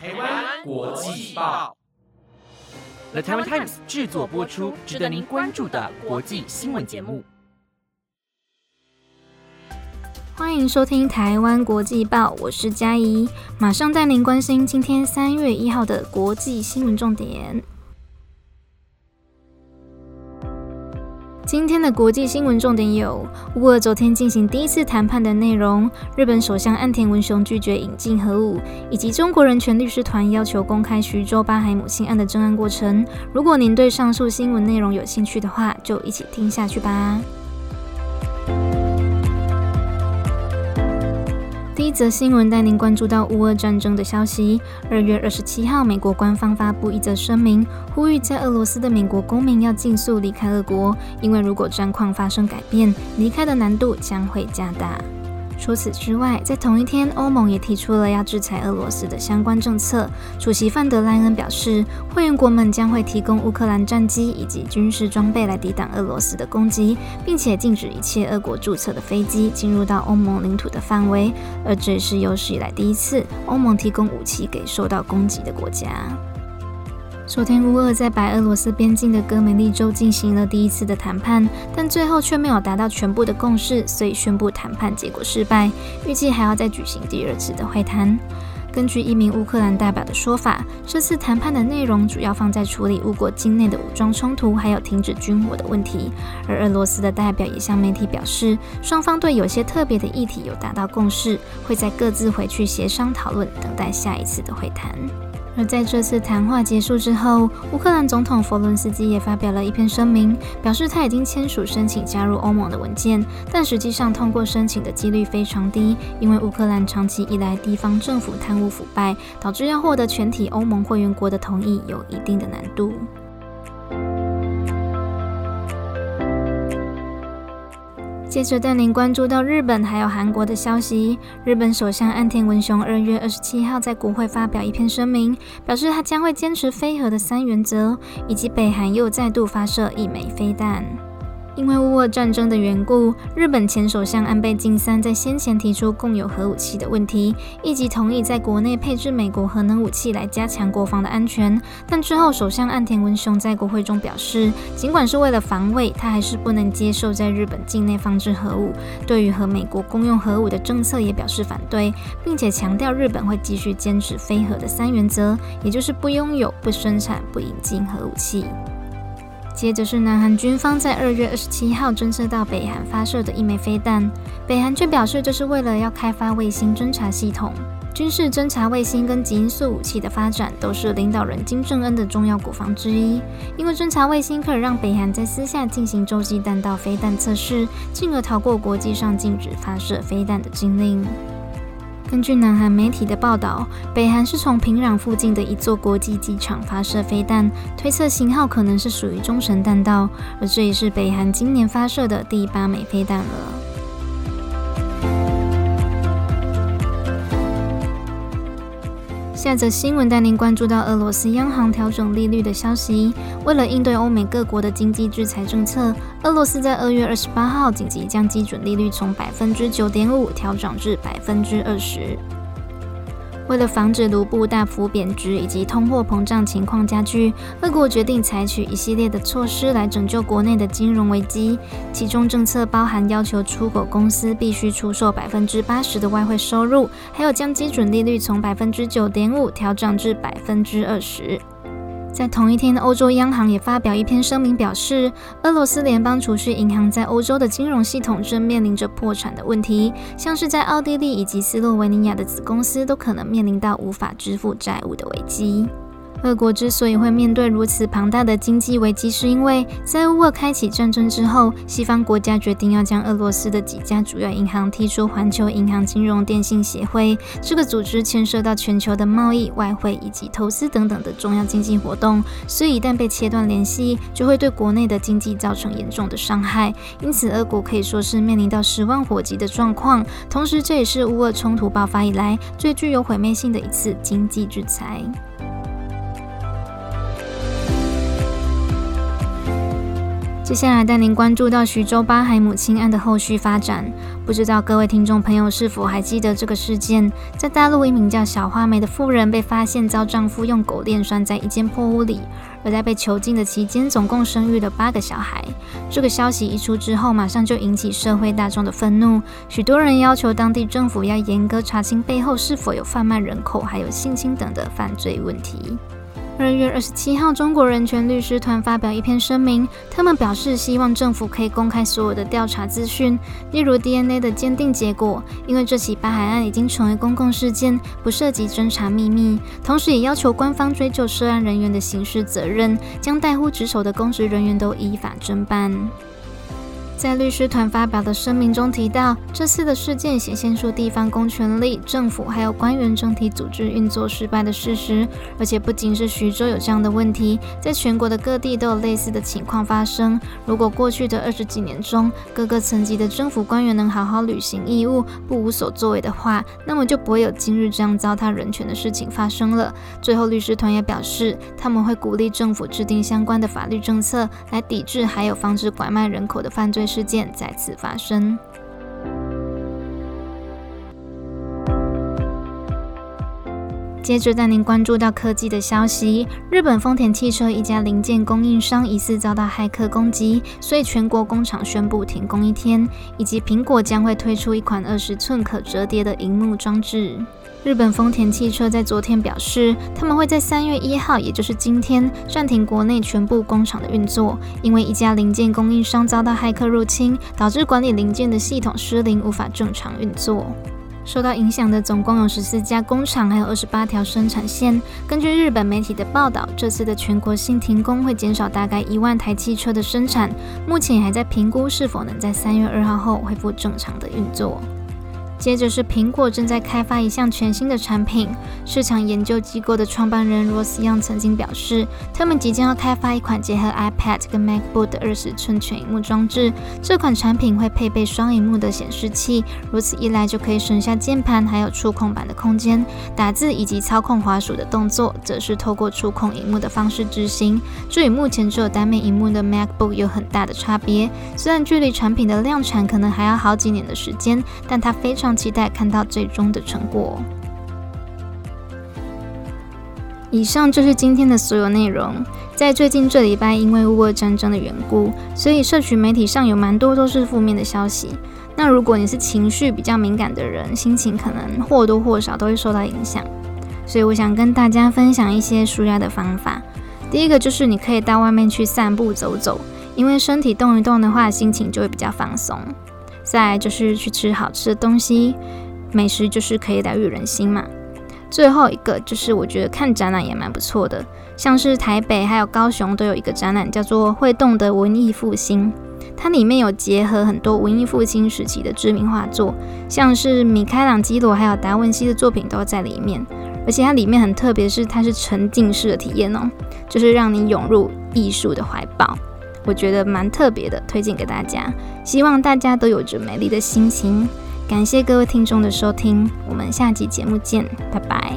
台湾国际报，The Taiwan Times 制作播出，值得您关注的国际新闻节目。欢迎收听台湾国际报，我是嘉怡，马上带您关心今天三月一号的国际新闻重点。今天的国际新闻重点有：乌俄昨天进行第一次谈判的内容；日本首相岸田文雄拒绝引进核武；以及中国人权律师团要求公开徐州八海母亲案的侦案过程。如果您对上述新闻内容有兴趣的话，就一起听下去吧。一则新闻带您关注到乌俄战争的消息。二月二十七号，美国官方发布一则声明，呼吁在俄罗斯的美国公民要尽速离开俄国，因为如果战况发生改变，离开的难度将会加大。除此之外，在同一天，欧盟也提出了要制裁俄罗斯的相关政策。主席范德莱恩表示，会员国们将会提供乌克兰战机以及军事装备来抵挡俄罗斯的攻击，并且禁止一切俄国注册的飞机进入到欧盟领土的范围。而这也是有史以来第一次，欧盟提供武器给受到攻击的国家。昨天，乌俄在白俄罗斯边境的戈梅利州进行了第一次的谈判，但最后却没有达到全部的共识，所以宣布谈判结果失败。预计还要再举行第二次的会谈。根据一名乌克兰代表的说法，这次谈判的内容主要放在处理乌国境内的武装冲突，还有停止军火的问题。而俄罗斯的代表也向媒体表示，双方对有些特别的议题有达到共识，会在各自回去协商讨论，等待下一次的会谈。而在这次谈话结束之后，乌克兰总统弗伦斯基也发表了一篇声明，表示他已经签署申请加入欧盟的文件，但实际上通过申请的几率非常低，因为乌克兰长期以来地方政府贪污腐败，导致要获得全体欧盟会员国的同意有一定的难度。接着带您关注到日本还有韩国的消息。日本首相岸田文雄二月二十七号在国会发表一篇声明，表示他将会坚持非核的三原则，以及北韩又再度发射一枚飞弹。因为乌俄战争的缘故，日本前首相安倍晋三在先前提出共有核武器的问题，以及同意在国内配置美国核能武器来加强国防的安全。但之后，首相岸田文雄在国会中表示，尽管是为了防卫，他还是不能接受在日本境内放置核武。对于和美国共用核武的政策也表示反对，并且强调日本会继续坚持非核的三原则，也就是不拥有、不生产、不引进核武器。接着是南韩军方在二月二十七号侦测到北韩发射的一枚飞弹，北韩却表示这是为了要开发卫星侦察系统。军事侦察卫星跟极音速武器的发展都是领导人金正恩的重要国防之一，因为侦察卫星可以让北韩在私下进行洲际弹道飞弹测试，进而逃过国际上禁止发射飞弹的禁令。根据南韩媒体的报道，北韩是从平壤附近的一座国际机场发射飞弹，推测型号可能是属于中程弹道，而这也是北韩今年发射的第八枚飞弹了。下则新闻带您关注到俄罗斯央行调整利率的消息。为了应对欧美各国的经济制裁政策，俄罗斯在二月二十八号紧急将基准利率从百分之九点五调整至百分之二十。为了防止卢布大幅贬值以及通货膨胀情况加剧，俄国决定采取一系列的措施来拯救国内的金融危机。其中政策包含要求出口公司必须出售百分之八十的外汇收入，还有将基准利率从百分之九点五调整至百分之二十。在同一天，欧洲央行也发表一篇声明，表示俄罗斯联邦储蓄银行在欧洲的金融系统正面临着破产的问题，像是在奥地利以及斯洛文尼亚的子公司都可能面临到无法支付债务的危机。俄国之所以会面对如此庞大的经济危机，是因为在乌俄开启战争之后，西方国家决定要将俄罗斯的几家主要银行踢出环球银行金融电信协会。这个组织牵涉到全球的贸易、外汇以及投资等等的重要经济活动，所以一旦被切断联系，就会对国内的经济造成严重的伤害。因此，俄国可以说是面临到十万火急的状况。同时，这也是乌俄冲突爆发以来最具有毁灭性的一次经济制裁。接下来带您关注到徐州八海母亲案的后续发展。不知道各位听众朋友是否还记得这个事件？在大陆，一名叫小花梅的妇人被发现遭丈夫用狗链拴在一间破屋里，而在被囚禁的期间，总共生育了八个小孩。这个消息一出之后，马上就引起社会大众的愤怒，许多人要求当地政府要严格查清背后是否有贩卖人口、还有性侵等的犯罪问题。二月二十七号，中国人权律师团发表一篇声明，他们表示希望政府可以公开所有的调查资讯，例如 DNA 的鉴定结果，因为这起白海案已经成为公共事件，不涉及侦查秘密。同时，也要求官方追究涉案人员的刑事责任，将代乎职守的公职人员都依法侦办。在律师团发表的声明中提到，这次的事件显现出地方公权力、政府还有官员整体组织运作失败的事实。而且不仅是徐州有这样的问题，在全国的各地都有类似的情况发生。如果过去的二十几年中，各个层级的政府官员能好好履行义务，不无所作为的话，那么就不会有今日这样糟蹋人权的事情发生了。最后，律师团也表示，他们会鼓励政府制定相关的法律政策，来抵制还有防止拐卖人口的犯罪。事件再次发生。接着带您关注到科技的消息：日本丰田汽车一家零件供应商疑似遭到骇客攻击，所以全国工厂宣布停工一天。以及苹果将会推出一款二十寸可折叠的荧幕装置。日本丰田汽车在昨天表示，他们会在三月一号，也就是今天，暂停国内全部工厂的运作，因为一家零件供应商遭到骇客入侵，导致管理零件的系统失灵，无法正常运作。受到影响的总共有十四家工厂，还有二十八条生产线。根据日本媒体的报道，这次的全国性停工会减少大概一万台汽车的生产，目前还在评估是否能在三月二号后恢复正常的运作。接着是苹果正在开发一项全新的产品。市场研究机构的创办人罗斯扬曾经表示，他们即将要开发一款结合 iPad 跟 MacBook 的二十寸全荧幕装置。这款产品会配备双荧幕的显示器，如此一来就可以省下键盘还有触控板的空间。打字以及操控滑鼠的动作，则是透过触控荧幕的方式执行。这与目前只有单面荧幕的 MacBook 有很大的差别。虽然距离产品的量产可能还要好几年的时间，但它非常常。期待看到最终的成果。以上就是今天的所有内容。在最近这礼拜，因为乌俄战争的缘故，所以社群媒体上有蛮多都是负面的消息。那如果你是情绪比较敏感的人，心情可能或多或少都会受到影响。所以我想跟大家分享一些舒压的方法。第一个就是你可以到外面去散步走走，因为身体动一动的话，心情就会比较放松。再就是去吃好吃的东西，美食就是可以疗愈人心嘛。最后一个就是我觉得看展览也蛮不错的，像是台北还有高雄都有一个展览叫做《会动的文艺复兴》，它里面有结合很多文艺复兴时期的知名画作，像是米开朗基罗还有达文西的作品都在里面。而且它里面很特别，是它是沉浸式的体验哦，就是让你涌入艺术的怀抱。我觉得蛮特别的，推荐给大家。希望大家都有着美丽的心情。感谢各位听众的收听，我们下期节目见，拜拜。